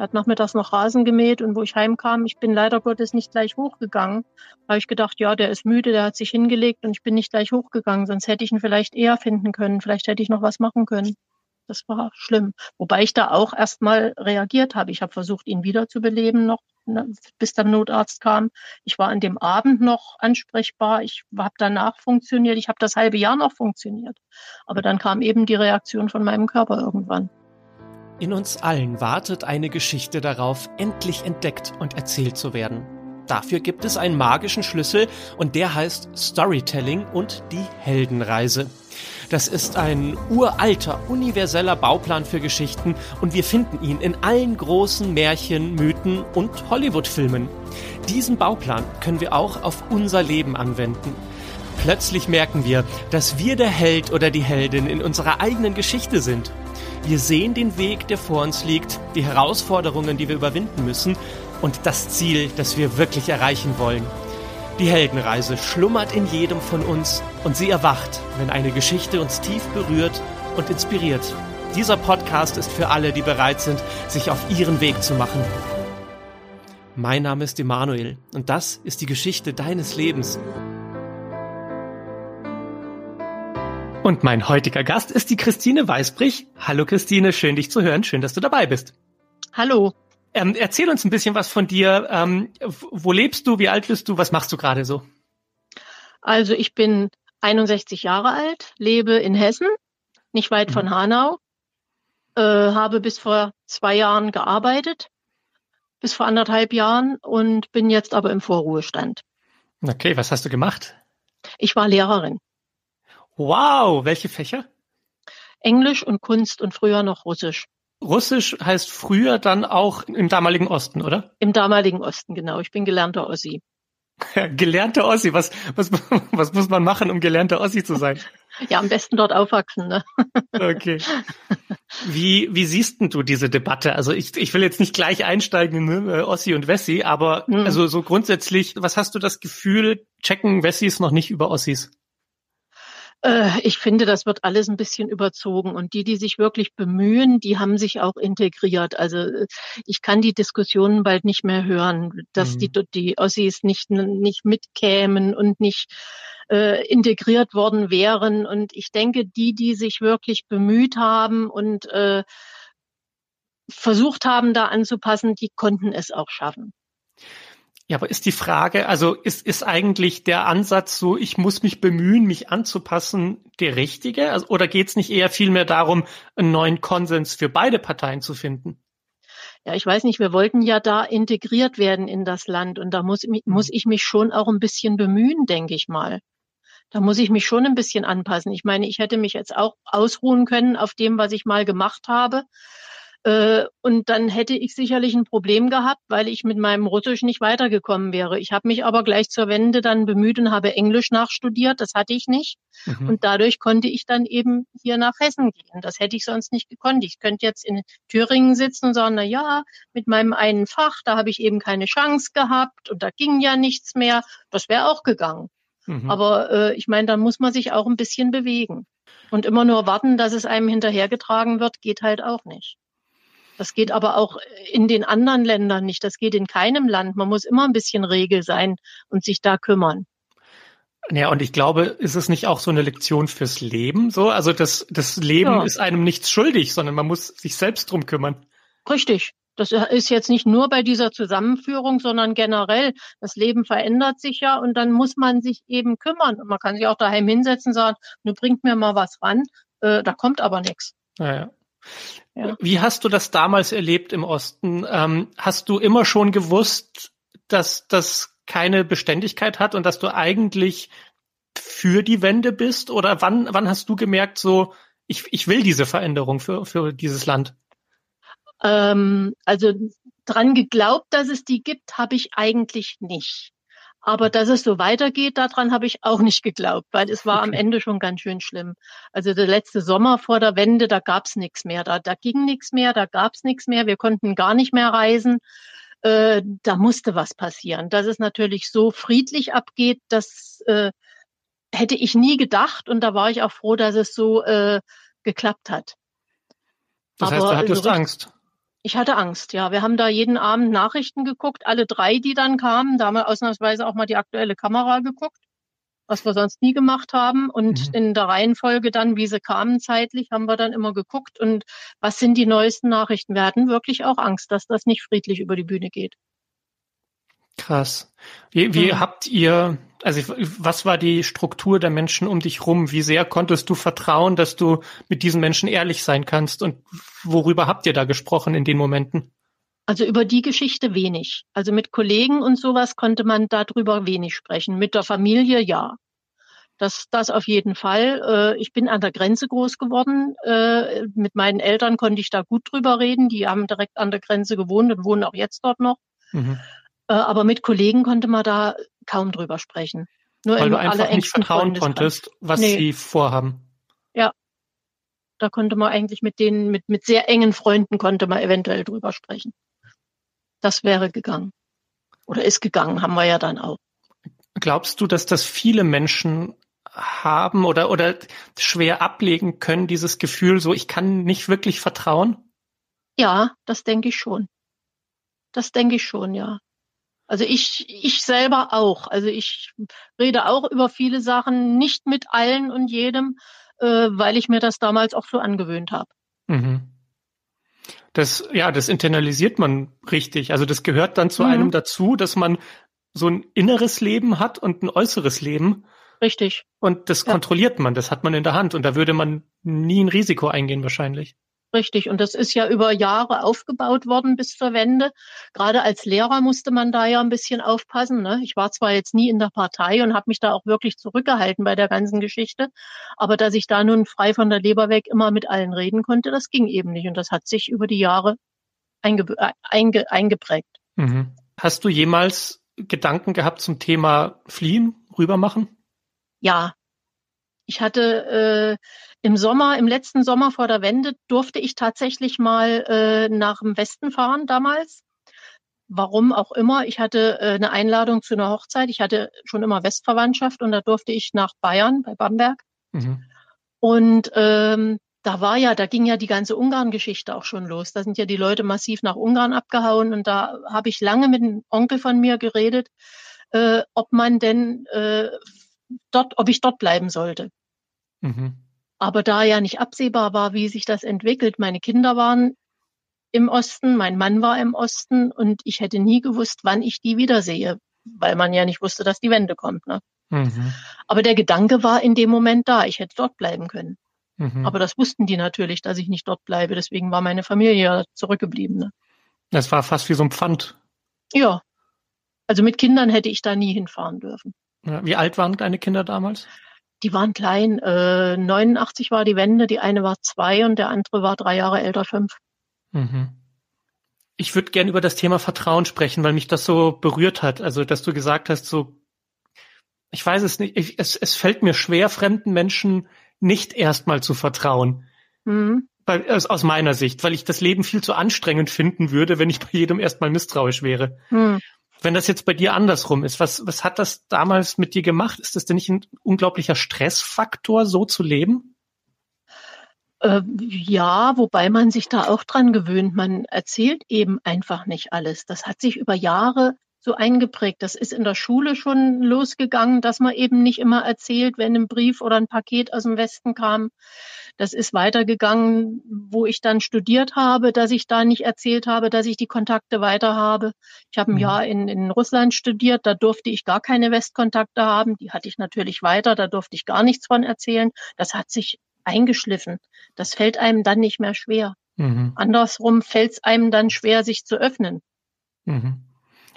Er hat nachmittags noch Rasen gemäht und wo ich heimkam, ich bin leider Gottes nicht gleich hochgegangen. Da habe ich gedacht, ja, der ist müde, der hat sich hingelegt und ich bin nicht gleich hochgegangen, sonst hätte ich ihn vielleicht eher finden können, vielleicht hätte ich noch was machen können. Das war schlimm. Wobei ich da auch erstmal reagiert habe. Ich habe versucht, ihn wiederzubeleben noch, ne, bis der Notarzt kam. Ich war an dem Abend noch ansprechbar. Ich habe danach funktioniert. Ich habe das halbe Jahr noch funktioniert. Aber dann kam eben die Reaktion von meinem Körper irgendwann. In uns allen wartet eine Geschichte darauf, endlich entdeckt und erzählt zu werden. Dafür gibt es einen magischen Schlüssel und der heißt Storytelling und die Heldenreise. Das ist ein uralter, universeller Bauplan für Geschichten und wir finden ihn in allen großen Märchen, Mythen und Hollywood-Filmen. Diesen Bauplan können wir auch auf unser Leben anwenden. Plötzlich merken wir, dass wir der Held oder die Heldin in unserer eigenen Geschichte sind. Wir sehen den Weg, der vor uns liegt, die Herausforderungen, die wir überwinden müssen und das Ziel, das wir wirklich erreichen wollen. Die Heldenreise schlummert in jedem von uns und sie erwacht, wenn eine Geschichte uns tief berührt und inspiriert. Dieser Podcast ist für alle, die bereit sind, sich auf ihren Weg zu machen. Mein Name ist Emanuel und das ist die Geschichte deines Lebens. Und mein heutiger Gast ist die Christine Weißbrich. Hallo Christine, schön dich zu hören, schön, dass du dabei bist. Hallo. Ähm, erzähl uns ein bisschen was von dir. Ähm, wo lebst du? Wie alt bist du? Was machst du gerade so? Also ich bin 61 Jahre alt, lebe in Hessen, nicht weit von mhm. Hanau, äh, habe bis vor zwei Jahren gearbeitet, bis vor anderthalb Jahren und bin jetzt aber im Vorruhestand. Okay, was hast du gemacht? Ich war Lehrerin. Wow, welche Fächer? Englisch und Kunst und früher noch Russisch. Russisch heißt früher dann auch im damaligen Osten, oder? Im damaligen Osten, genau. Ich bin gelernter Ossi. gelernter Ossi, was, was, was muss man machen, um gelernter Ossi zu sein? ja, am besten dort aufwachsen. Ne? okay. Wie, wie siehst denn du diese Debatte? Also ich, ich will jetzt nicht gleich einsteigen in ne, Ossi und Wessi, aber mhm. also so grundsätzlich, was hast du das Gefühl, checken Wessis noch nicht über Ossis? Äh, ich finde, das wird alles ein bisschen überzogen. Und die, die sich wirklich bemühen, die haben sich auch integriert. Also äh, ich kann die Diskussionen bald nicht mehr hören, dass mhm. die, die Ossis nicht, nicht mitkämen und nicht äh, integriert worden wären. Und ich denke, die, die sich wirklich bemüht haben und äh, versucht haben, da anzupassen, die konnten es auch schaffen. Ja, aber ist die Frage, also ist, ist eigentlich der Ansatz so, ich muss mich bemühen, mich anzupassen, der richtige? Also, oder geht es nicht eher vielmehr darum, einen neuen Konsens für beide Parteien zu finden? Ja, ich weiß nicht, wir wollten ja da integriert werden in das Land und da muss, muss mhm. ich mich schon auch ein bisschen bemühen, denke ich mal. Da muss ich mich schon ein bisschen anpassen. Ich meine, ich hätte mich jetzt auch ausruhen können auf dem, was ich mal gemacht habe. Äh, und dann hätte ich sicherlich ein Problem gehabt, weil ich mit meinem Russisch nicht weitergekommen wäre. Ich habe mich aber gleich zur Wende dann bemüht und habe Englisch nachstudiert. Das hatte ich nicht. Mhm. Und dadurch konnte ich dann eben hier nach Hessen gehen. Das hätte ich sonst nicht gekonnt. Ich könnte jetzt in Thüringen sitzen und sagen, na ja, mit meinem einen Fach, da habe ich eben keine Chance gehabt und da ging ja nichts mehr. Das wäre auch gegangen. Mhm. Aber äh, ich meine, dann muss man sich auch ein bisschen bewegen. Und immer nur warten, dass es einem hinterhergetragen wird, geht halt auch nicht. Das geht aber auch in den anderen Ländern nicht. Das geht in keinem Land. Man muss immer ein bisschen Regel sein und sich da kümmern. Ja, und ich glaube, ist es nicht auch so eine Lektion fürs Leben? So, also das, das Leben ja. ist einem nichts schuldig, sondern man muss sich selbst drum kümmern. Richtig. Das ist jetzt nicht nur bei dieser Zusammenführung, sondern generell. Das Leben verändert sich ja und dann muss man sich eben kümmern. Und man kann sich auch daheim hinsetzen und sagen, du bringt mir mal was ran, äh, da kommt aber nichts. Ja, ja. Wie hast du das damals erlebt im Osten? Ähm, hast du immer schon gewusst, dass das keine Beständigkeit hat und dass du eigentlich für die Wende bist? Oder wann, wann hast du gemerkt, so, ich, ich will diese Veränderung für, für dieses Land? Ähm, also dran geglaubt, dass es die gibt, habe ich eigentlich nicht. Aber dass es so weitergeht, daran habe ich auch nicht geglaubt, weil es war okay. am Ende schon ganz schön schlimm. Also der letzte Sommer vor der Wende, da gab's nichts mehr, da, da ging nichts mehr, da gab's nichts mehr, wir konnten gar nicht mehr reisen. Äh, da musste was passieren. Dass es natürlich so friedlich abgeht, das äh, hätte ich nie gedacht und da war ich auch froh, dass es so äh, geklappt hat. Das heißt, du hattest so Angst? Ich hatte Angst, ja. Wir haben da jeden Abend Nachrichten geguckt, alle drei, die dann kamen. Da haben wir ausnahmsweise auch mal die aktuelle Kamera geguckt, was wir sonst nie gemacht haben. Und mhm. in der Reihenfolge dann, wie sie kamen zeitlich, haben wir dann immer geguckt. Und was sind die neuesten Nachrichten? Wir hatten wirklich auch Angst, dass das nicht friedlich über die Bühne geht. Krass. Wie, wie mhm. habt ihr, also was war die Struktur der Menschen um dich rum? Wie sehr konntest du vertrauen, dass du mit diesen Menschen ehrlich sein kannst? Und worüber habt ihr da gesprochen in den Momenten? Also über die Geschichte wenig. Also mit Kollegen und sowas konnte man darüber wenig sprechen. Mit der Familie ja. Das, das auf jeden Fall. Äh, ich bin an der Grenze groß geworden. Äh, mit meinen Eltern konnte ich da gut drüber reden. Die haben direkt an der Grenze gewohnt und wohnen auch jetzt dort noch. Mhm. Äh, aber mit Kollegen konnte man da kaum drüber sprechen. Nur Weil du einfach nicht vertrauen konntest, was nee. sie vorhaben. Ja. Da konnte man eigentlich mit denen, mit, mit sehr engen Freunden konnte man eventuell drüber sprechen. Das wäre gegangen. Oder ist gegangen, haben wir ja dann auch. Glaubst du, dass das viele Menschen haben oder, oder schwer ablegen können, dieses Gefühl, so ich kann nicht wirklich vertrauen? Ja, das denke ich schon. Das denke ich schon, ja. Also ich, ich selber auch. Also ich rede auch über viele Sachen, nicht mit allen und jedem, äh, weil ich mir das damals auch so angewöhnt habe. Mhm. Das, ja, das internalisiert man richtig. Also das gehört dann zu mhm. einem dazu, dass man so ein inneres Leben hat und ein äußeres Leben. Richtig. Und das ja. kontrolliert man, das hat man in der Hand und da würde man nie ein Risiko eingehen wahrscheinlich. Richtig. Und das ist ja über Jahre aufgebaut worden bis zur Wende. Gerade als Lehrer musste man da ja ein bisschen aufpassen. Ne? Ich war zwar jetzt nie in der Partei und habe mich da auch wirklich zurückgehalten bei der ganzen Geschichte, aber dass ich da nun frei von der Leber weg immer mit allen reden konnte, das ging eben nicht. Und das hat sich über die Jahre einge einge eingeprägt. Mhm. Hast du jemals Gedanken gehabt zum Thema Fliehen, rübermachen? Ja. Ich hatte äh, im Sommer, im letzten Sommer vor der Wende, durfte ich tatsächlich mal äh, nach dem Westen fahren damals. Warum auch immer. Ich hatte äh, eine Einladung zu einer Hochzeit. Ich hatte schon immer Westverwandtschaft und da durfte ich nach Bayern bei Bamberg. Mhm. Und ähm, da war ja, da ging ja die ganze Ungarn-Geschichte auch schon los. Da sind ja die Leute massiv nach Ungarn abgehauen und da habe ich lange mit einem Onkel von mir geredet, äh, ob man denn äh, dort, ob ich dort bleiben sollte. Mhm. Aber da ja nicht absehbar war, wie sich das entwickelt, meine Kinder waren im Osten, mein Mann war im Osten und ich hätte nie gewusst, wann ich die wiedersehe, weil man ja nicht wusste, dass die Wende kommt. Ne? Mhm. Aber der Gedanke war in dem Moment da, ich hätte dort bleiben können. Mhm. Aber das wussten die natürlich, dass ich nicht dort bleibe. Deswegen war meine Familie ja zurückgeblieben. Ne? Das war fast wie so ein Pfand. Ja. Also mit Kindern hätte ich da nie hinfahren dürfen. Ja, wie alt waren deine Kinder damals? Die waren klein. Äh, 89 war die Wende, die eine war zwei und der andere war drei Jahre älter, fünf. Mhm. Ich würde gern über das Thema Vertrauen sprechen, weil mich das so berührt hat. Also, dass du gesagt hast, so, ich weiß es nicht, ich, es, es fällt mir schwer, fremden Menschen nicht erstmal zu vertrauen. Mhm. Weil, aus, aus meiner Sicht, weil ich das Leben viel zu anstrengend finden würde, wenn ich bei jedem erstmal misstrauisch wäre. Mhm. Wenn das jetzt bei dir andersrum ist, was, was hat das damals mit dir gemacht? Ist das denn nicht ein unglaublicher Stressfaktor, so zu leben? Äh, ja, wobei man sich da auch dran gewöhnt. Man erzählt eben einfach nicht alles. Das hat sich über Jahre so eingeprägt. Das ist in der Schule schon losgegangen, dass man eben nicht immer erzählt, wenn ein Brief oder ein Paket aus dem Westen kam. Das ist weitergegangen, wo ich dann studiert habe, dass ich da nicht erzählt habe, dass ich die Kontakte weiter habe. Ich habe ein mhm. Jahr in, in Russland studiert, da durfte ich gar keine Westkontakte haben. Die hatte ich natürlich weiter, da durfte ich gar nichts von erzählen. Das hat sich eingeschliffen. Das fällt einem dann nicht mehr schwer. Mhm. Andersrum fällt es einem dann schwer, sich zu öffnen. Mhm.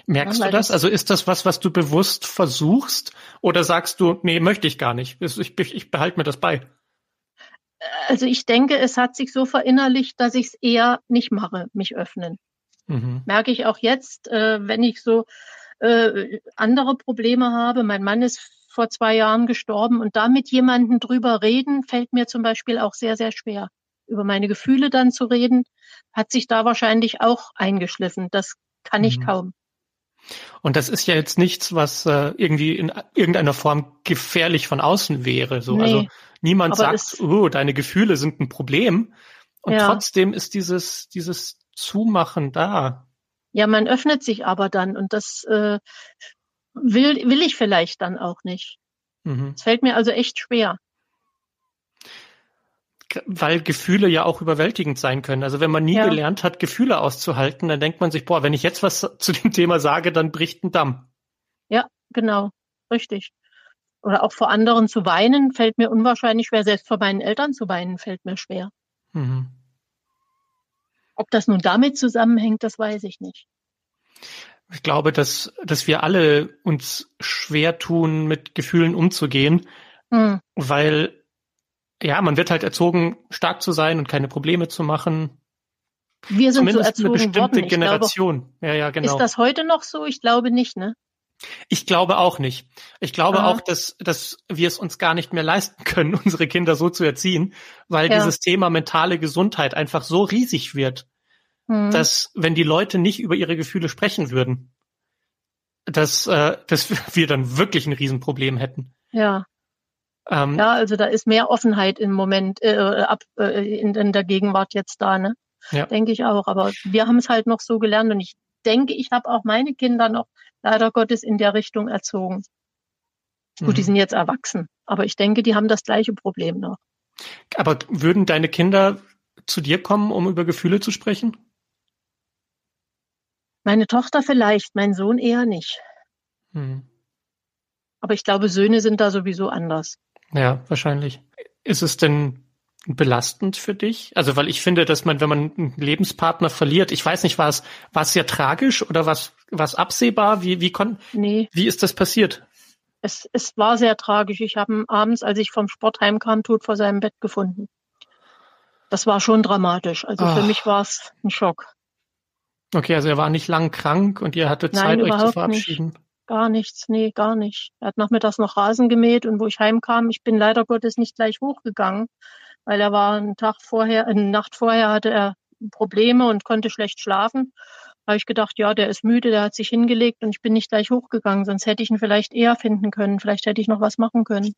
Merkst ja, du das? Also ist das was, was du bewusst versuchst? Oder sagst du, nee, möchte ich gar nicht. Ich, ich behalte mir das bei. Also ich denke, es hat sich so verinnerlicht, dass ich es eher nicht mache, mich öffnen. Mhm. Merke ich auch jetzt, äh, wenn ich so äh, andere Probleme habe. Mein Mann ist vor zwei Jahren gestorben und da mit jemandem drüber reden, fällt mir zum Beispiel auch sehr, sehr schwer. Über meine Gefühle dann zu reden, hat sich da wahrscheinlich auch eingeschliffen. Das kann mhm. ich kaum. Und das ist ja jetzt nichts, was äh, irgendwie in irgendeiner Form gefährlich von außen wäre. So, nee, also niemand sagt, oh, deine Gefühle sind ein Problem. Und ja. trotzdem ist dieses, dieses zumachen da. Ja, man öffnet sich aber dann und das äh, will, will ich vielleicht dann auch nicht. Mhm. Es fällt mir also echt schwer. Weil Gefühle ja auch überwältigend sein können. Also wenn man nie ja. gelernt hat, Gefühle auszuhalten, dann denkt man sich, boah, wenn ich jetzt was zu dem Thema sage, dann bricht ein Damm. Ja, genau, richtig. Oder auch vor anderen zu weinen, fällt mir unwahrscheinlich schwer. Selbst vor meinen Eltern zu weinen, fällt mir schwer. Mhm. Ob das nun damit zusammenhängt, das weiß ich nicht. Ich glaube, dass, dass wir alle uns schwer tun, mit Gefühlen umzugehen, mhm. weil ja, man wird halt erzogen, stark zu sein und keine Probleme zu machen. Wir sind Zumindest so erzogen eine bestimmte worden. Generation. Glaube, ja, ja, genau. Ist das heute noch so? Ich glaube nicht, ne? Ich glaube auch nicht. Ich glaube Aha. auch, dass, dass wir es uns gar nicht mehr leisten können, unsere Kinder so zu erziehen, weil ja. dieses Thema mentale Gesundheit einfach so riesig wird, mhm. dass wenn die Leute nicht über ihre Gefühle sprechen würden, dass, äh, dass wir dann wirklich ein Riesenproblem hätten. Ja. Ähm, ja, also da ist mehr Offenheit im Moment äh, ab, äh, in, in der Gegenwart jetzt da, ne? Ja. Denke ich auch. Aber wir haben es halt noch so gelernt und ich denke, ich habe auch meine Kinder noch leider Gottes in der Richtung erzogen. Mhm. Gut, die mhm. sind jetzt erwachsen, aber ich denke, die haben das gleiche Problem noch. Aber würden deine Kinder zu dir kommen, um über Gefühle zu sprechen? Meine Tochter vielleicht, mein Sohn eher nicht. Mhm. Aber ich glaube, Söhne sind da sowieso anders. Ja, wahrscheinlich. Ist es denn belastend für dich? Also, weil ich finde, dass man, wenn man einen Lebenspartner verliert, ich weiß nicht, war es, war es sehr tragisch oder was, was absehbar? Wie, wie kon, nee. wie ist das passiert? Es, es war sehr tragisch. Ich habe ihn abends, als ich vom Sport heimkam, tot vor seinem Bett gefunden. Das war schon dramatisch. Also oh. für mich war es ein Schock. Okay, also er war nicht lang krank und ihr hattet Zeit, Nein, euch zu verabschieden. Nicht. Gar nichts, nee, gar nicht. Er hat nachmittags noch Rasen gemäht und wo ich heimkam, ich bin leider Gottes nicht gleich hochgegangen, weil er war einen Tag vorher, eine Nacht vorher hatte er Probleme und konnte schlecht schlafen. Da habe ich gedacht, ja, der ist müde, der hat sich hingelegt und ich bin nicht gleich hochgegangen, sonst hätte ich ihn vielleicht eher finden können, vielleicht hätte ich noch was machen können.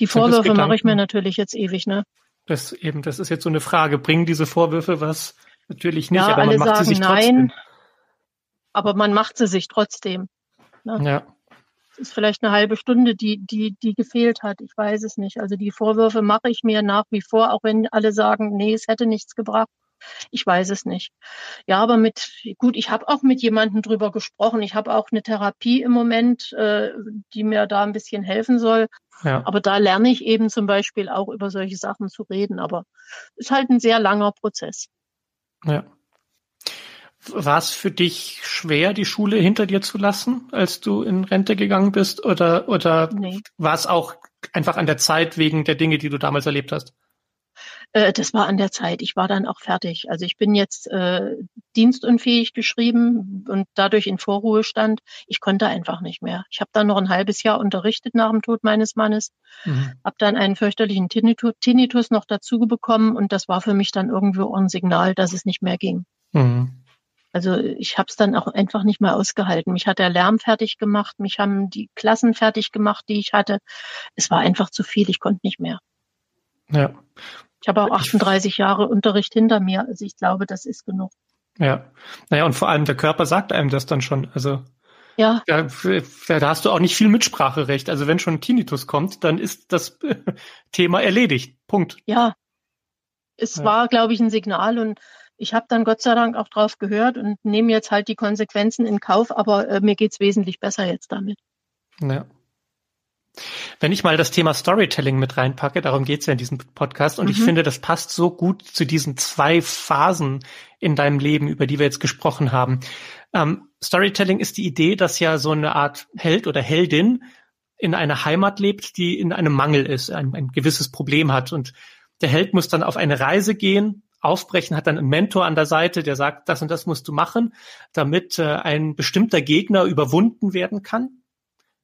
Die Vorwürfe mache ich mir natürlich jetzt ewig, ne? Das eben, das ist jetzt so eine Frage. Bringen diese Vorwürfe was? Natürlich nicht, ja, aber man macht sie sich trotzdem. Aber man macht sie sich trotzdem. Ne? Ja ist vielleicht eine halbe Stunde, die, die, die gefehlt hat. Ich weiß es nicht. Also die Vorwürfe mache ich mir nach wie vor, auch wenn alle sagen, nee, es hätte nichts gebracht. Ich weiß es nicht. Ja, aber mit, gut, ich habe auch mit jemandem drüber gesprochen. Ich habe auch eine Therapie im Moment, äh, die mir da ein bisschen helfen soll. Ja. Aber da lerne ich eben zum Beispiel auch über solche Sachen zu reden. Aber es ist halt ein sehr langer Prozess. Ja. War es für dich schwer, die Schule hinter dir zu lassen, als du in Rente gegangen bist? Oder, oder nee. war es auch einfach an der Zeit wegen der Dinge, die du damals erlebt hast? Äh, das war an der Zeit. Ich war dann auch fertig. Also ich bin jetzt äh, dienstunfähig geschrieben und dadurch in Vorruhestand. Ich konnte einfach nicht mehr. Ich habe dann noch ein halbes Jahr unterrichtet nach dem Tod meines Mannes, mhm. habe dann einen fürchterlichen Tinnitus, Tinnitus noch dazu bekommen und das war für mich dann irgendwie ein Signal, dass es nicht mehr ging. Mhm. Also ich habe es dann auch einfach nicht mehr ausgehalten. Mich hat der Lärm fertig gemacht, mich haben die Klassen fertig gemacht, die ich hatte. Es war einfach zu viel, ich konnte nicht mehr. Ja. Ich habe auch 38 Jahre Unterricht hinter mir, also ich glaube, das ist genug. Ja. Naja, und vor allem der Körper sagt einem das dann schon. Also ja. Da, da hast du auch nicht viel Mitspracherecht. Also wenn schon Tinnitus kommt, dann ist das Thema erledigt. Punkt. Ja. Es ja. war, glaube ich, ein Signal und ich habe dann Gott sei Dank auch drauf gehört und nehme jetzt halt die Konsequenzen in Kauf, aber äh, mir geht's wesentlich besser jetzt damit. Ja. Wenn ich mal das Thema Storytelling mit reinpacke, darum geht's ja in diesem Podcast, und mhm. ich finde, das passt so gut zu diesen zwei Phasen in deinem Leben, über die wir jetzt gesprochen haben. Ähm, Storytelling ist die Idee, dass ja so eine Art Held oder Heldin in einer Heimat lebt, die in einem Mangel ist, ein, ein gewisses Problem hat. Und der Held muss dann auf eine Reise gehen, aufbrechen, hat dann einen Mentor an der Seite, der sagt, das und das musst du machen, damit äh, ein bestimmter Gegner überwunden werden kann.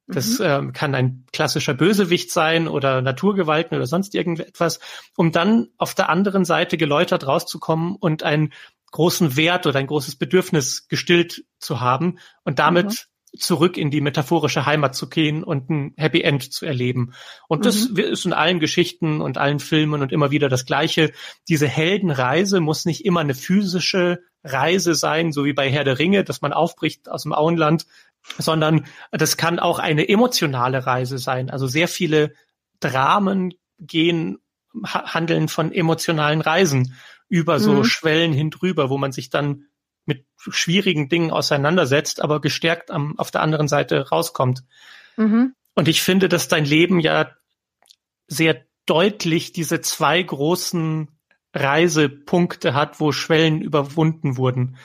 Das mhm. äh, kann ein klassischer Bösewicht sein oder Naturgewalten oder sonst irgendetwas, um dann auf der anderen Seite geläutert rauszukommen und einen großen Wert oder ein großes Bedürfnis gestillt zu haben und damit mhm. Zurück in die metaphorische Heimat zu gehen und ein Happy End zu erleben. Und mhm. das ist in allen Geschichten und allen Filmen und immer wieder das Gleiche. Diese Heldenreise muss nicht immer eine physische Reise sein, so wie bei Herr der Ringe, dass man aufbricht aus dem Auenland, sondern das kann auch eine emotionale Reise sein. Also sehr viele Dramen gehen, handeln von emotionalen Reisen über so mhm. Schwellen hin drüber, wo man sich dann mit schwierigen Dingen auseinandersetzt, aber gestärkt am, auf der anderen Seite rauskommt. Mhm. Und ich finde, dass dein Leben ja sehr deutlich diese zwei großen Reisepunkte hat, wo Schwellen überwunden wurden.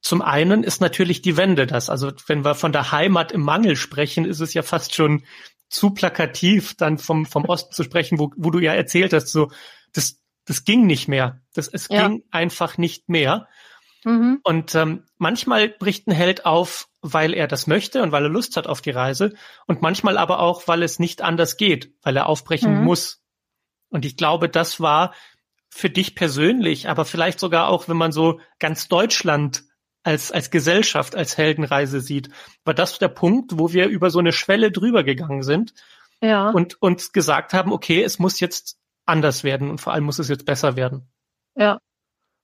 Zum einen ist natürlich die Wende das. Also wenn wir von der Heimat im Mangel sprechen, ist es ja fast schon zu plakativ, dann vom, vom Osten zu sprechen, wo, wo du ja erzählt hast, so, das, das ging nicht mehr. Das, es ja. ging einfach nicht mehr. Mhm. Und ähm, manchmal bricht ein Held auf, weil er das möchte und weil er Lust hat auf die Reise und manchmal aber auch, weil es nicht anders geht, weil er aufbrechen mhm. muss. Und ich glaube, das war für dich persönlich, aber vielleicht sogar auch, wenn man so ganz Deutschland als, als Gesellschaft, als Heldenreise sieht, war das der Punkt, wo wir über so eine Schwelle drüber gegangen sind ja. und uns gesagt haben, okay, es muss jetzt anders werden und vor allem muss es jetzt besser werden. Ja,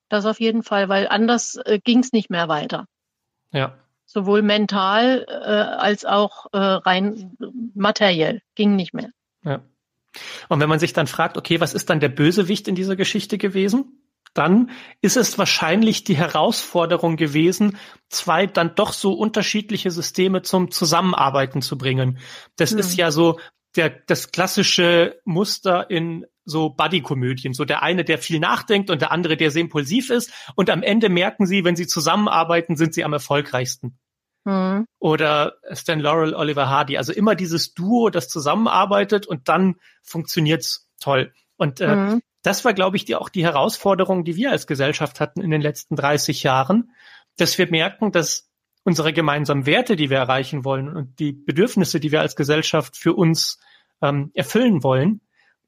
das auf jeden Fall, weil anders äh, ging es nicht mehr weiter. Ja. Sowohl mental äh, als auch äh, rein materiell ging nicht mehr. Ja. Und wenn man sich dann fragt, okay, was ist dann der Bösewicht in dieser Geschichte gewesen? Dann ist es wahrscheinlich die Herausforderung gewesen, zwei dann doch so unterschiedliche Systeme zum Zusammenarbeiten zu bringen. Das hm. ist ja so der, das klassische Muster in so Buddy-Komödien. So der eine, der viel nachdenkt und der andere, der sehr impulsiv ist. Und am Ende merken sie, wenn sie zusammenarbeiten, sind sie am erfolgreichsten. Mhm. Oder Stan Laurel, Oliver Hardy. Also immer dieses Duo, das zusammenarbeitet und dann funktioniert's toll. Und äh, mhm. das war, glaube ich, die, auch die Herausforderung, die wir als Gesellschaft hatten in den letzten 30 Jahren, dass wir merken, dass unsere gemeinsamen Werte, die wir erreichen wollen und die Bedürfnisse, die wir als Gesellschaft für uns ähm, erfüllen wollen,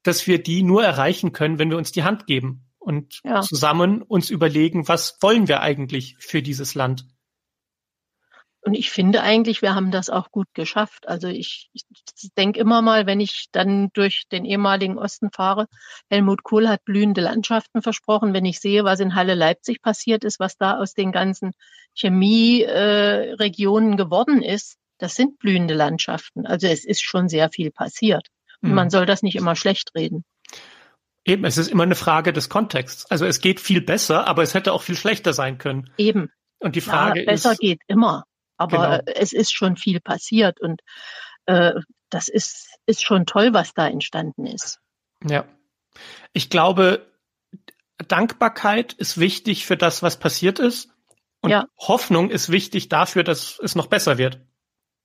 dass wir die nur erreichen können, wenn wir uns die Hand geben und ja. zusammen uns überlegen, was wollen wir eigentlich für dieses Land. Und ich finde eigentlich, wir haben das auch gut geschafft. Also ich, ich denke immer mal, wenn ich dann durch den ehemaligen Osten fahre, Helmut Kohl hat blühende Landschaften versprochen. Wenn ich sehe, was in Halle Leipzig passiert ist, was da aus den ganzen Chemieregionen äh, geworden ist, das sind blühende Landschaften. Also es ist schon sehr viel passiert. Und man mhm. soll das nicht immer schlecht reden. Eben, es ist immer eine Frage des Kontexts. Also es geht viel besser, aber es hätte auch viel schlechter sein können. Eben. Und die Frage ja, besser ist. Besser geht immer. Aber genau. es ist schon viel passiert und äh, das ist, ist schon toll, was da entstanden ist. Ja. Ich glaube, Dankbarkeit ist wichtig für das, was passiert ist. Und ja. Hoffnung ist wichtig dafür, dass es noch besser wird.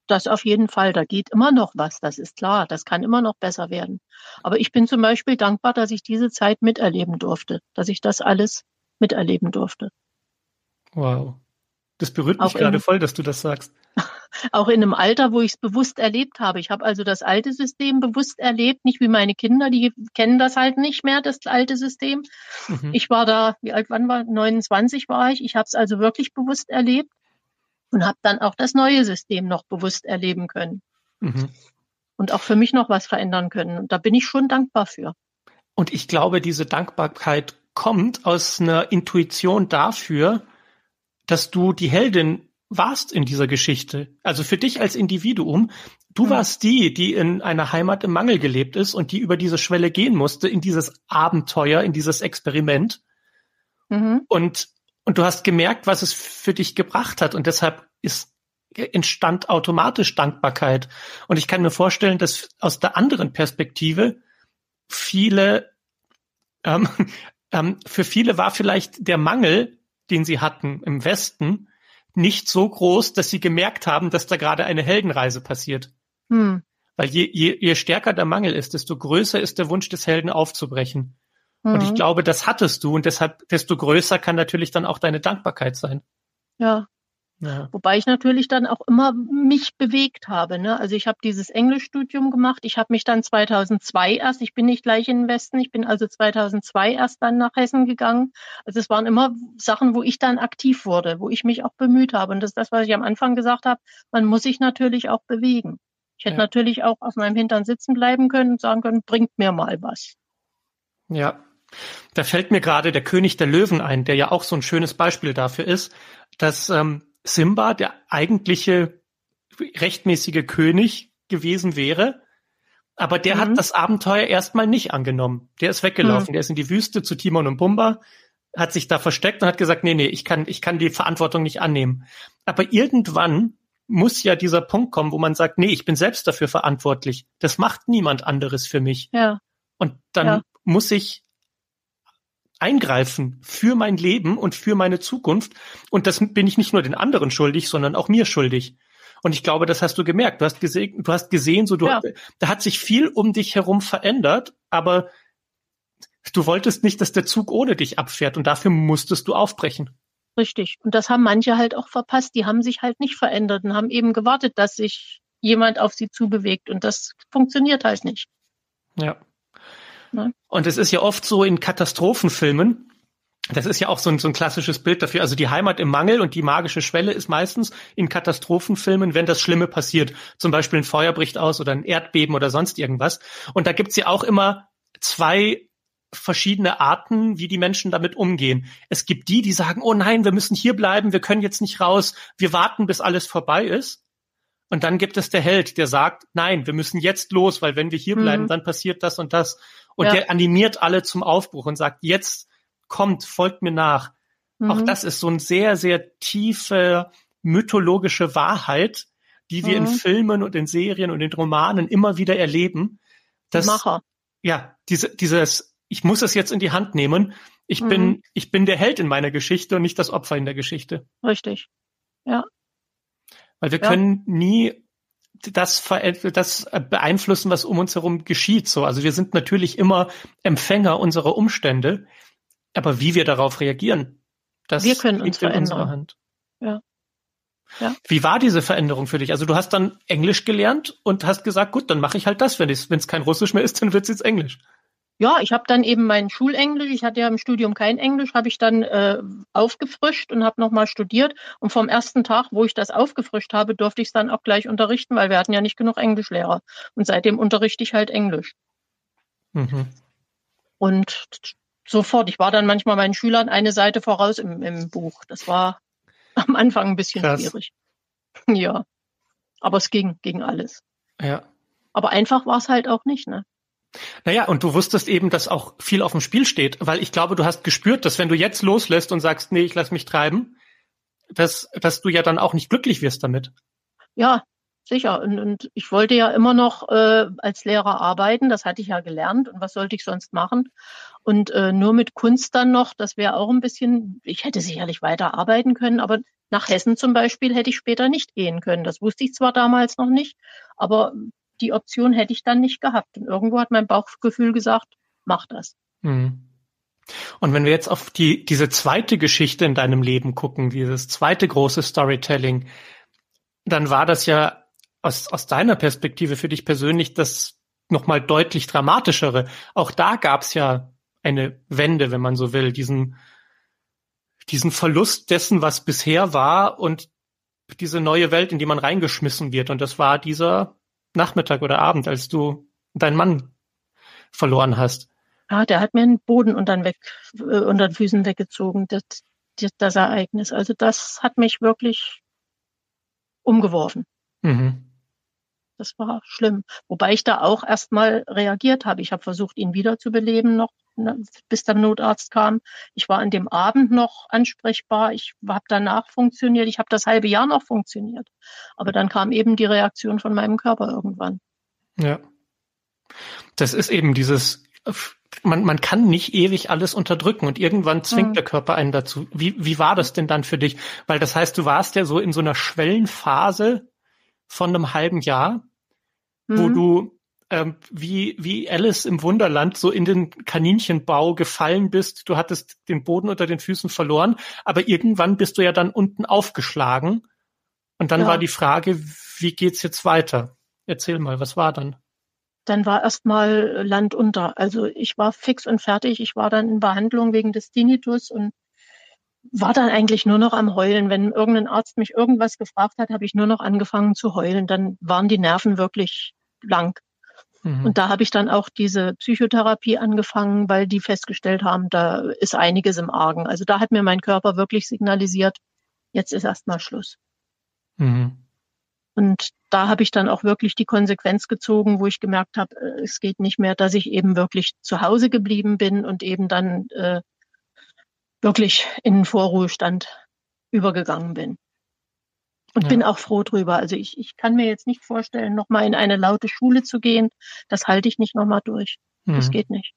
Das auf jeden Fall. Da geht immer noch was. Das ist klar. Das kann immer noch besser werden. Aber ich bin zum Beispiel dankbar, dass ich diese Zeit miterleben durfte, dass ich das alles miterleben durfte. Wow. Das berührt mich auch gerade in, voll, dass du das sagst. Auch in einem Alter, wo ich es bewusst erlebt habe. Ich habe also das alte System bewusst erlebt, nicht wie meine Kinder, die kennen das halt nicht mehr, das alte System. Mhm. Ich war da, wie alt wann war? 29 war ich. Ich habe es also wirklich bewusst erlebt und habe dann auch das neue System noch bewusst erleben können. Mhm. Und auch für mich noch was verändern können. Und da bin ich schon dankbar für. Und ich glaube, diese Dankbarkeit kommt aus einer Intuition dafür, dass du die Heldin warst in dieser Geschichte. Also für dich als Individuum, du mhm. warst die, die in einer Heimat im Mangel gelebt ist und die über diese Schwelle gehen musste, in dieses Abenteuer, in dieses Experiment. Mhm. Und, und du hast gemerkt, was es für dich gebracht hat. Und deshalb ist, entstand automatisch Dankbarkeit. Und ich kann mir vorstellen, dass aus der anderen Perspektive viele, ähm, ähm, für viele war vielleicht der Mangel den sie hatten im Westen, nicht so groß, dass sie gemerkt haben, dass da gerade eine Heldenreise passiert. Hm. Weil je, je, je stärker der Mangel ist, desto größer ist der Wunsch des Helden aufzubrechen. Mhm. Und ich hm. glaube, das hattest du und deshalb, desto größer kann natürlich dann auch deine Dankbarkeit sein. Ja, Ja. Wobei ich natürlich dann auch immer mich bewegt habe. Ne? Also ich habe dieses Englischstudium gemacht. Ich habe mich dann 2002 erst, ich bin nicht gleich in den Westen, ich bin also 2002 erst dann nach Hessen gegangen. Also es waren immer Sachen, wo ich dann aktiv wurde, wo ich mich auch bemüht habe. Und das ist das, was ich am Anfang gesagt habe. Man muss sich natürlich auch bewegen. Ich hätte ja. natürlich auch auf meinem Hintern sitzen bleiben können und sagen können, bringt mir mal was. Ja. Da fällt mir gerade der König der Löwen ein, der ja auch so ein schönes Beispiel dafür ist, dass ähm, Simba der eigentliche rechtmäßige König gewesen wäre. Aber der mhm. hat das Abenteuer erstmal nicht angenommen. Der ist weggelaufen. Mhm. Der ist in die Wüste zu Timon und Pumba, hat sich da versteckt und hat gesagt, nee, nee, ich kann, ich kann die Verantwortung nicht annehmen. Aber irgendwann muss ja dieser Punkt kommen, wo man sagt, nee, ich bin selbst dafür verantwortlich. Das macht niemand anderes für mich. Ja. Und dann ja. muss ich eingreifen für mein Leben und für meine Zukunft. Und das bin ich nicht nur den anderen schuldig, sondern auch mir schuldig. Und ich glaube, das hast du gemerkt. Du hast gesehen, du hast gesehen, so du, ja. da hat sich viel um dich herum verändert, aber du wolltest nicht, dass der Zug ohne dich abfährt und dafür musstest du aufbrechen. Richtig. Und das haben manche halt auch verpasst. Die haben sich halt nicht verändert und haben eben gewartet, dass sich jemand auf sie zubewegt. Und das funktioniert halt nicht. Ja. Ne? Und es ist ja oft so in Katastrophenfilmen, das ist ja auch so ein, so ein klassisches Bild dafür. Also die Heimat im Mangel und die magische Schwelle ist meistens in Katastrophenfilmen, wenn das Schlimme passiert. Zum Beispiel ein Feuer bricht aus oder ein Erdbeben oder sonst irgendwas. Und da gibt's ja auch immer zwei verschiedene Arten, wie die Menschen damit umgehen. Es gibt die, die sagen, oh nein, wir müssen hier bleiben, wir können jetzt nicht raus, wir warten, bis alles vorbei ist. Und dann gibt es der Held, der sagt, nein, wir müssen jetzt los, weil wenn wir hier bleiben, mhm. dann passiert das und das. Und ja. der animiert alle zum Aufbruch und sagt, jetzt kommt, folgt mir nach. Mhm. Auch das ist so ein sehr, sehr tiefe mythologische Wahrheit, die wir mhm. in Filmen und in Serien und in Romanen immer wieder erleben. Dass, Macher. Ja, diese, dieses, ich muss es jetzt in die Hand nehmen. Ich mhm. bin, ich bin der Held in meiner Geschichte und nicht das Opfer in der Geschichte. Richtig. Ja. Weil wir ja. können nie das, das beeinflussen, was um uns herum geschieht. So, also wir sind natürlich immer Empfänger unserer Umstände, aber wie wir darauf reagieren, das wir können uns in unserer Hand. Ja. Ja. Wie war diese Veränderung für dich? Also du hast dann Englisch gelernt und hast gesagt, gut, dann mache ich halt das. Wenn es kein Russisch mehr ist, dann wird es jetzt Englisch. Ja, ich habe dann eben mein Schulenglisch, ich hatte ja im Studium kein Englisch, habe ich dann äh, aufgefrischt und habe nochmal studiert. Und vom ersten Tag, wo ich das aufgefrischt habe, durfte ich es dann auch gleich unterrichten, weil wir hatten ja nicht genug Englischlehrer. Und seitdem unterrichte ich halt Englisch. Mhm. Und sofort, ich war dann manchmal meinen Schülern eine Seite voraus im, im Buch. Das war am Anfang ein bisschen Krass. schwierig. Ja. Aber es ging, ging alles. Ja. Aber einfach war es halt auch nicht, ne? Naja, und du wusstest eben, dass auch viel auf dem Spiel steht, weil ich glaube, du hast gespürt, dass wenn du jetzt loslässt und sagst, nee, ich lass mich treiben, dass, dass du ja dann auch nicht glücklich wirst damit. Ja, sicher. Und, und ich wollte ja immer noch äh, als Lehrer arbeiten, das hatte ich ja gelernt und was sollte ich sonst machen? Und äh, nur mit Kunst dann noch, das wäre auch ein bisschen, ich hätte sicherlich weiter arbeiten können, aber nach Hessen zum Beispiel hätte ich später nicht gehen können. Das wusste ich zwar damals noch nicht, aber die Option hätte ich dann nicht gehabt. Und irgendwo hat mein Bauchgefühl gesagt, mach das. Mhm. Und wenn wir jetzt auf die, diese zweite Geschichte in deinem Leben gucken, dieses zweite große Storytelling, dann war das ja aus, aus deiner Perspektive für dich persönlich das nochmal deutlich dramatischere. Auch da gab es ja eine Wende, wenn man so will, diesen, diesen Verlust dessen, was bisher war und diese neue Welt, in die man reingeschmissen wird. Und das war dieser Nachmittag oder Abend, als du deinen Mann verloren hast. Ja, der hat mir den Boden unter den, weg, äh, unter den Füßen weggezogen, das, das, das Ereignis. Also das hat mich wirklich umgeworfen. Mhm. Das war schlimm. Wobei ich da auch erstmal reagiert habe. Ich habe versucht, ihn wiederzubeleben noch, bis der Notarzt kam. Ich war an dem Abend noch ansprechbar. Ich habe danach funktioniert. Ich habe das halbe Jahr noch funktioniert. Aber dann kam eben die Reaktion von meinem Körper irgendwann. Ja. Das ist eben dieses, man, man kann nicht ewig alles unterdrücken und irgendwann zwingt mhm. der Körper einen dazu. Wie, wie war das denn dann für dich? Weil das heißt, du warst ja so in so einer Schwellenphase von einem halben Jahr, mhm. wo du ähm, wie, wie Alice im Wunderland so in den Kaninchenbau gefallen bist. Du hattest den Boden unter den Füßen verloren, aber irgendwann bist du ja dann unten aufgeschlagen. Und dann ja. war die Frage, wie geht's jetzt weiter? Erzähl mal, was war dann? Dann war erstmal Land unter. Also ich war fix und fertig. Ich war dann in Behandlung wegen des Tinnitus und war dann eigentlich nur noch am Heulen. Wenn irgendein Arzt mich irgendwas gefragt hat, habe ich nur noch angefangen zu heulen. Dann waren die Nerven wirklich blank. Mhm. Und da habe ich dann auch diese Psychotherapie angefangen, weil die festgestellt haben, da ist einiges im Argen. Also da hat mir mein Körper wirklich signalisiert, jetzt ist erstmal Schluss. Mhm. Und da habe ich dann auch wirklich die Konsequenz gezogen, wo ich gemerkt habe, äh, es geht nicht mehr, dass ich eben wirklich zu Hause geblieben bin und eben dann äh, wirklich in den Vorruhestand übergegangen bin. Und ja. bin auch froh drüber. Also ich, ich kann mir jetzt nicht vorstellen, nochmal in eine laute Schule zu gehen. Das halte ich nicht nochmal durch. Mhm. Das geht nicht.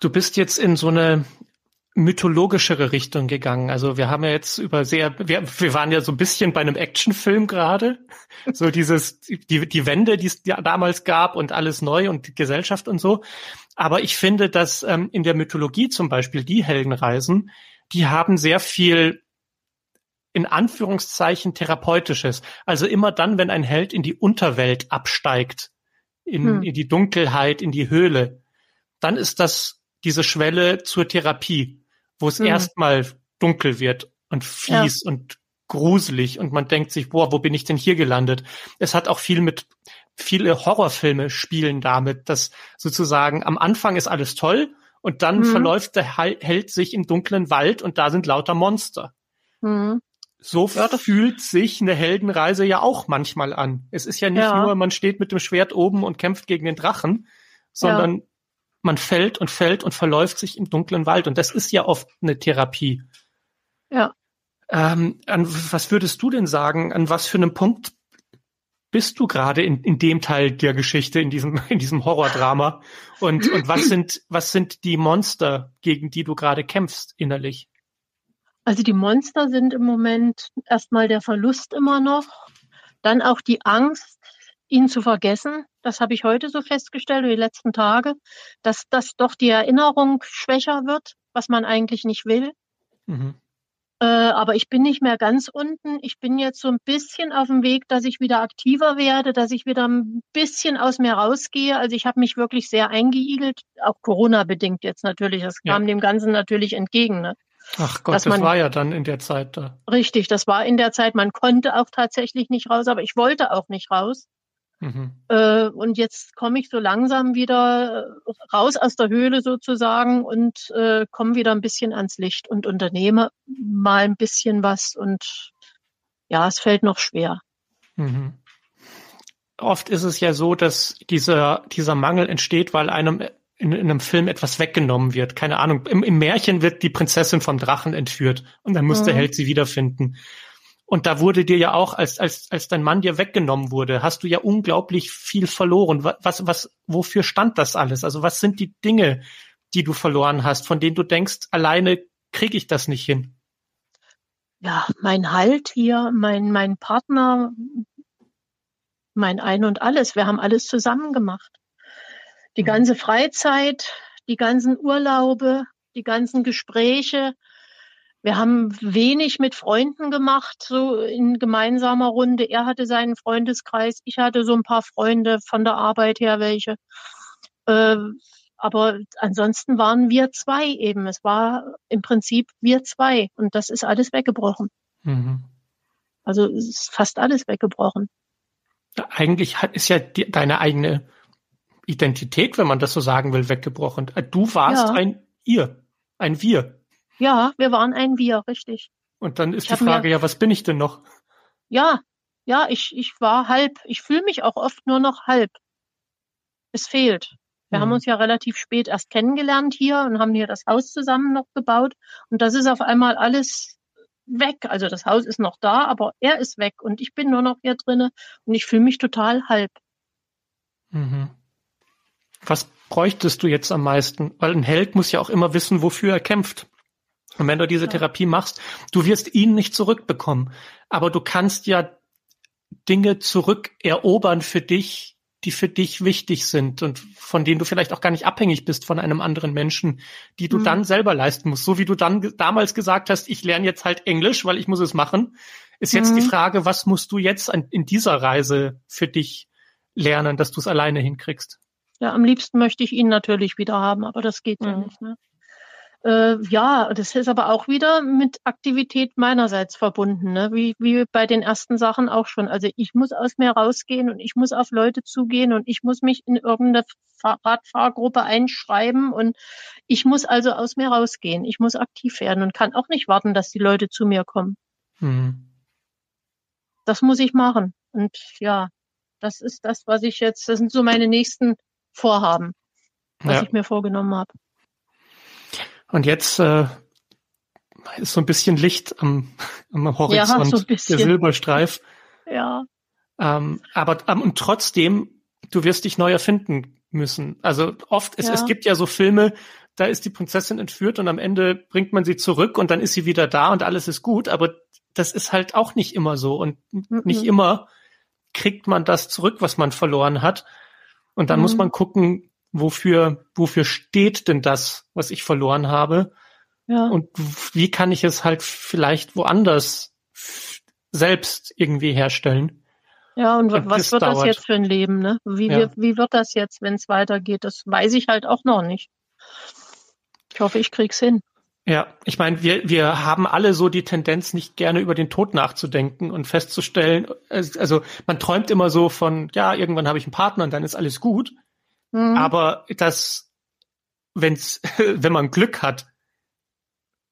Du bist jetzt in so eine mythologischere Richtung gegangen. Also wir haben ja jetzt über sehr, wir, wir waren ja so ein bisschen bei einem Actionfilm gerade. So dieses, die, die Wende, die es ja damals gab und alles neu und die Gesellschaft und so. Aber ich finde, dass ähm, in der Mythologie zum Beispiel die Heldenreisen, die haben sehr viel in Anführungszeichen therapeutisches. Also immer dann, wenn ein Held in die Unterwelt absteigt, in, hm. in die Dunkelheit, in die Höhle, dann ist das diese Schwelle zur Therapie, wo es hm. erstmal dunkel wird und fies ja. und gruselig und man denkt sich, boah, wo bin ich denn hier gelandet? Es hat auch viel mit, viele Horrorfilme spielen damit, dass sozusagen am Anfang ist alles toll und dann mhm. verläuft der Held sich im dunklen Wald und da sind lauter Monster. Mhm. So ja, fühlt sich eine Heldenreise ja auch manchmal an. Es ist ja nicht ja. nur, man steht mit dem Schwert oben und kämpft gegen den Drachen, sondern ja. man fällt und fällt und verläuft sich im dunklen Wald. Und das ist ja oft eine Therapie. Ja. Ähm, an was würdest du denn sagen? An was für einem Punkt bist du gerade in, in dem Teil der Geschichte, in diesem, in diesem Horrordrama? Und, und was sind, was sind die Monster, gegen die du gerade kämpfst innerlich? Also die Monster sind im Moment erstmal der Verlust immer noch, dann auch die Angst, ihn zu vergessen. Das habe ich heute so festgestellt, die letzten Tage, dass das doch die Erinnerung schwächer wird, was man eigentlich nicht will. Mhm. Äh, aber ich bin nicht mehr ganz unten. Ich bin jetzt so ein bisschen auf dem Weg, dass ich wieder aktiver werde, dass ich wieder ein bisschen aus mir rausgehe. Also ich habe mich wirklich sehr eingeigelt, auch Corona bedingt jetzt natürlich. Das kam ja. dem Ganzen natürlich entgegen. Ne? Ach Gott, das man, war ja dann in der Zeit da. Richtig, das war in der Zeit. Man konnte auch tatsächlich nicht raus, aber ich wollte auch nicht raus. Mhm. Äh, und jetzt komme ich so langsam wieder äh, raus aus der Höhle sozusagen und äh, komme wieder ein bisschen ans Licht und unternehme mal ein bisschen was. Und ja, es fällt noch schwer. Mhm. Oft ist es ja so, dass dieser, dieser Mangel entsteht, weil einem in, in einem Film etwas weggenommen wird. Keine Ahnung. Im, Im Märchen wird die Prinzessin vom Drachen entführt und dann muss mhm. der Held sie wiederfinden. Und da wurde dir ja auch, als, als, als dein Mann dir weggenommen wurde, hast du ja unglaublich viel verloren. Was, was, wofür stand das alles? Also was sind die Dinge, die du verloren hast, von denen du denkst, alleine kriege ich das nicht hin? Ja, mein Halt hier, mein, mein Partner, mein Ein und alles. Wir haben alles zusammen gemacht. Die mhm. ganze Freizeit, die ganzen Urlaube, die ganzen Gespräche. Wir haben wenig mit Freunden gemacht, so in gemeinsamer Runde. Er hatte seinen Freundeskreis, ich hatte so ein paar Freunde von der Arbeit her welche. Äh, aber ansonsten waren wir zwei eben. Es war im Prinzip wir zwei und das ist alles weggebrochen. Mhm. Also es ist fast alles weggebrochen. Eigentlich ist ja die, deine eigene Identität, wenn man das so sagen will, weggebrochen. Äh, du warst ja. ein Ihr, ein Wir. Ja, wir waren ein Wir, richtig. Und dann ist ich die Frage, ja, was bin ich denn noch? Ja, ja, ich, ich war halb. Ich fühle mich auch oft nur noch halb. Es fehlt. Wir mhm. haben uns ja relativ spät erst kennengelernt hier und haben hier das Haus zusammen noch gebaut. Und das ist auf einmal alles weg. Also das Haus ist noch da, aber er ist weg und ich bin nur noch hier drinne und ich fühle mich total halb. Mhm. Was bräuchtest du jetzt am meisten? Weil ein Held muss ja auch immer wissen, wofür er kämpft. Und wenn du diese ja. Therapie machst, du wirst ihn nicht zurückbekommen. Aber du kannst ja Dinge zurückerobern für dich, die für dich wichtig sind und von denen du vielleicht auch gar nicht abhängig bist von einem anderen Menschen, die du mhm. dann selber leisten musst. So wie du dann damals gesagt hast, ich lerne jetzt halt Englisch, weil ich muss es machen, ist jetzt mhm. die Frage, was musst du jetzt an, in dieser Reise für dich lernen, dass du es alleine hinkriegst? Ja, am liebsten möchte ich ihn natürlich wieder haben, aber das geht mhm. ja nicht. Ne? Äh, ja, das ist aber auch wieder mit Aktivität meinerseits verbunden, ne? wie, wie bei den ersten Sachen auch schon. Also ich muss aus mir rausgehen und ich muss auf Leute zugehen und ich muss mich in irgendeine Radfahrgruppe einschreiben und ich muss also aus mir rausgehen. Ich muss aktiv werden und kann auch nicht warten, dass die Leute zu mir kommen. Mhm. Das muss ich machen. Und ja, das ist das, was ich jetzt, das sind so meine nächsten Vorhaben, was ja. ich mir vorgenommen habe. Und jetzt äh, ist so ein bisschen Licht am, am Horizont, ja, so der Silberstreif. Ja. Ähm, aber ähm, und trotzdem, du wirst dich neu erfinden müssen. Also oft, es, ja. es gibt ja so Filme, da ist die Prinzessin entführt und am Ende bringt man sie zurück und dann ist sie wieder da und alles ist gut. Aber das ist halt auch nicht immer so und mhm. nicht immer kriegt man das zurück, was man verloren hat. Und dann mhm. muss man gucken, wofür, wofür steht denn das, was ich verloren habe? Ja. Und wie kann ich es halt vielleicht woanders selbst irgendwie herstellen? Ja, und, und was wird dauert. das jetzt für ein Leben, ne? Wie, ja. wie wird das jetzt, wenn es weitergeht? Das weiß ich halt auch noch nicht. Ich hoffe, ich krieg's hin. Ja, ich meine, wir, wir haben alle so die Tendenz, nicht gerne über den Tod nachzudenken und festzustellen, also man träumt immer so von, ja, irgendwann habe ich einen Partner und dann ist alles gut. Mhm. Aber das, wenn's, wenn man Glück hat,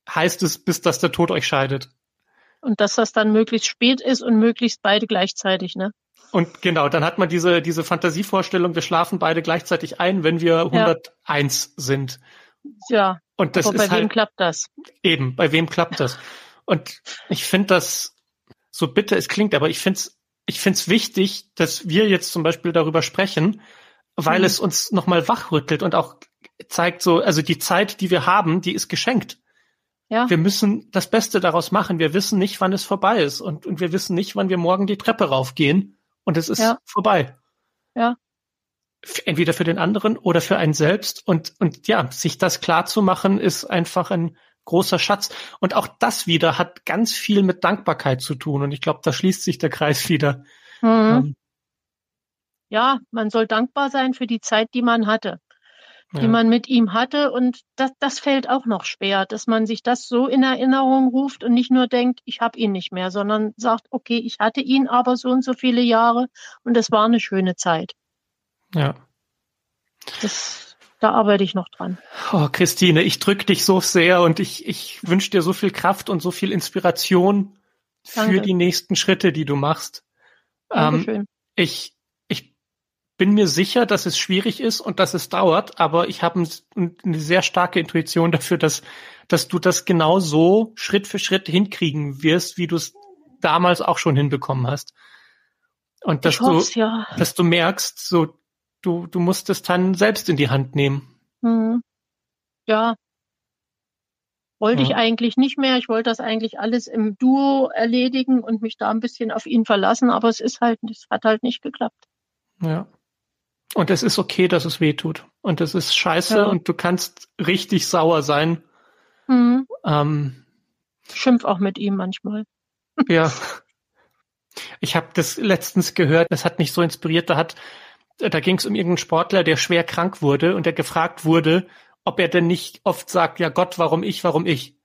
heißt es, bis dass der Tod euch scheidet. Und dass das dann möglichst spät ist und möglichst beide gleichzeitig, ne? Und genau, dann hat man diese, diese Fantasievorstellung, wir schlafen beide gleichzeitig ein, wenn wir 101 ja. sind. Ja. Und das aber ist bei halt, wem klappt das? Eben, bei wem klappt das? Und ich finde das, so bitter es klingt, aber ich finde es ich find's wichtig, dass wir jetzt zum Beispiel darüber sprechen, weil mhm. es uns nochmal wachrüttelt und auch zeigt so, also die Zeit, die wir haben, die ist geschenkt. Ja. Wir müssen das Beste daraus machen. Wir wissen nicht, wann es vorbei ist und, und wir wissen nicht, wann wir morgen die Treppe raufgehen und es ist ja. vorbei. Ja. Entweder für den anderen oder für einen selbst und, und ja, sich das klar zu machen, ist einfach ein großer Schatz. Und auch das wieder hat ganz viel mit Dankbarkeit zu tun. Und ich glaube, da schließt sich der Kreis wieder. Mhm. Ähm, ja, man soll dankbar sein für die Zeit, die man hatte, ja. die man mit ihm hatte. Und das, das fällt auch noch schwer, dass man sich das so in Erinnerung ruft und nicht nur denkt, ich habe ihn nicht mehr, sondern sagt, okay, ich hatte ihn aber so und so viele Jahre und es war eine schöne Zeit. Ja. Das, da arbeite ich noch dran. Oh, Christine, ich drücke dich so sehr und ich, ich wünsche dir so viel Kraft und so viel Inspiration Danke. für die nächsten Schritte, die du machst. Dankeschön. Ähm, ich, bin mir sicher, dass es schwierig ist und dass es dauert, aber ich habe eine sehr starke Intuition dafür, dass, dass du das genau so Schritt für Schritt hinkriegen wirst, wie du es damals auch schon hinbekommen hast. Und dass du, ja. dass du merkst, so, du, du musst es dann selbst in die Hand nehmen. Mhm. Ja. Wollte ja. ich eigentlich nicht mehr. Ich wollte das eigentlich alles im Duo erledigen und mich da ein bisschen auf ihn verlassen, aber es ist halt, es hat halt nicht geklappt. Ja. Und es ist okay, dass es weh tut. Und es ist scheiße ja. und du kannst richtig sauer sein. Mhm. Ähm, Schimpf auch mit ihm manchmal. Ja. Ich habe das letztens gehört, das hat mich so inspiriert, da hat, da ging es um irgendeinen Sportler, der schwer krank wurde und der gefragt wurde, ob er denn nicht oft sagt, ja Gott, warum ich, warum ich?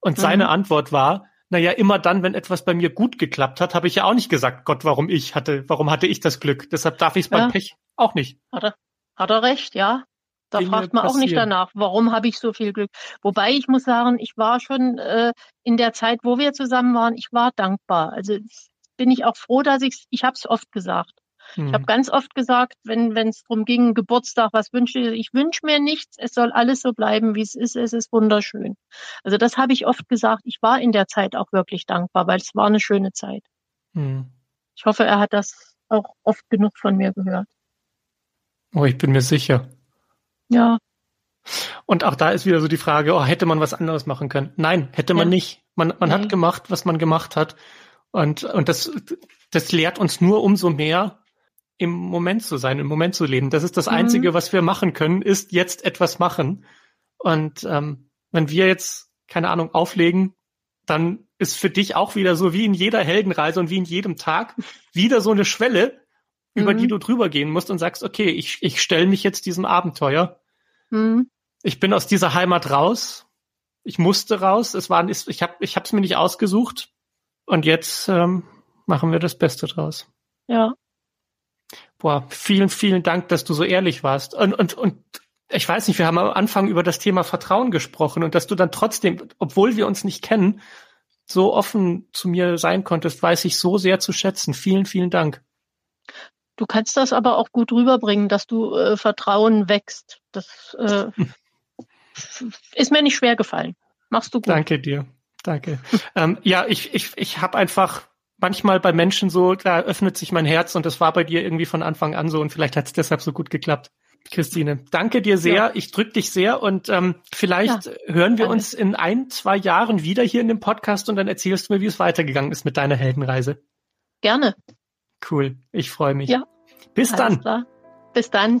Und mhm. seine Antwort war, naja, immer dann, wenn etwas bei mir gut geklappt hat, habe ich ja auch nicht gesagt, Gott, warum ich hatte, warum hatte ich das Glück? Deshalb darf ich es beim ja. Pech auch nicht. Hat er, hat er recht, ja. Da Dinge fragt man passieren. auch nicht danach, warum habe ich so viel Glück. Wobei ich muss sagen, ich war schon äh, in der Zeit, wo wir zusammen waren, ich war dankbar. Also bin ich auch froh, dass ich ich habe es oft gesagt. Hm. Ich habe ganz oft gesagt, wenn es darum ging, Geburtstag, was wünsche ich? Ich wünsche mir nichts, es soll alles so bleiben, wie es ist, es ist wunderschön. Also das habe ich oft gesagt. Ich war in der Zeit auch wirklich dankbar, weil es war eine schöne Zeit. Hm. Ich hoffe, er hat das auch oft genug von mir gehört. Oh, ich bin mir sicher. Ja. Und auch da ist wieder so die Frage, oh, hätte man was anderes machen können? Nein, hätte man ja. nicht. Man, man hat gemacht, was man gemacht hat. Und, und das, das lehrt uns nur umso mehr, im Moment zu sein, im Moment zu leben. Das ist das mhm. Einzige, was wir machen können, ist jetzt etwas machen. Und ähm, wenn wir jetzt, keine Ahnung, auflegen, dann ist für dich auch wieder so wie in jeder Heldenreise und wie in jedem Tag wieder so eine Schwelle, mhm. über die mhm. du drüber gehen musst und sagst, okay, ich, ich stelle mich jetzt diesem Abenteuer. Mhm. Ich bin aus dieser Heimat raus. Ich musste raus. Es war, ich habe, ich habe es mir nicht ausgesucht. Und jetzt ähm, machen wir das Beste draus. Ja, Boah, vielen, vielen Dank, dass du so ehrlich warst. Und, und, und ich weiß nicht, wir haben am Anfang über das Thema Vertrauen gesprochen und dass du dann trotzdem, obwohl wir uns nicht kennen, so offen zu mir sein konntest, weiß ich so sehr zu schätzen. Vielen, vielen Dank. Du kannst das aber auch gut rüberbringen, dass du äh, Vertrauen wächst. Das äh, ist mir nicht schwer gefallen. Machst du gut. Danke dir. Danke. ähm, ja, ich, ich, ich habe einfach manchmal bei Menschen so, da öffnet sich mein Herz und das war bei dir irgendwie von Anfang an so und vielleicht hat es deshalb so gut geklappt. Christine, danke dir sehr. Ja. Ich drück dich sehr und ähm, vielleicht ja, hören wir uns in ein, zwei Jahren wieder hier in dem Podcast und dann erzählst du mir, wie es weitergegangen ist mit deiner Heldenreise. Gerne. Cool. Ich freue mich. Ja. Bis Alles dann. Klar. Bis dann.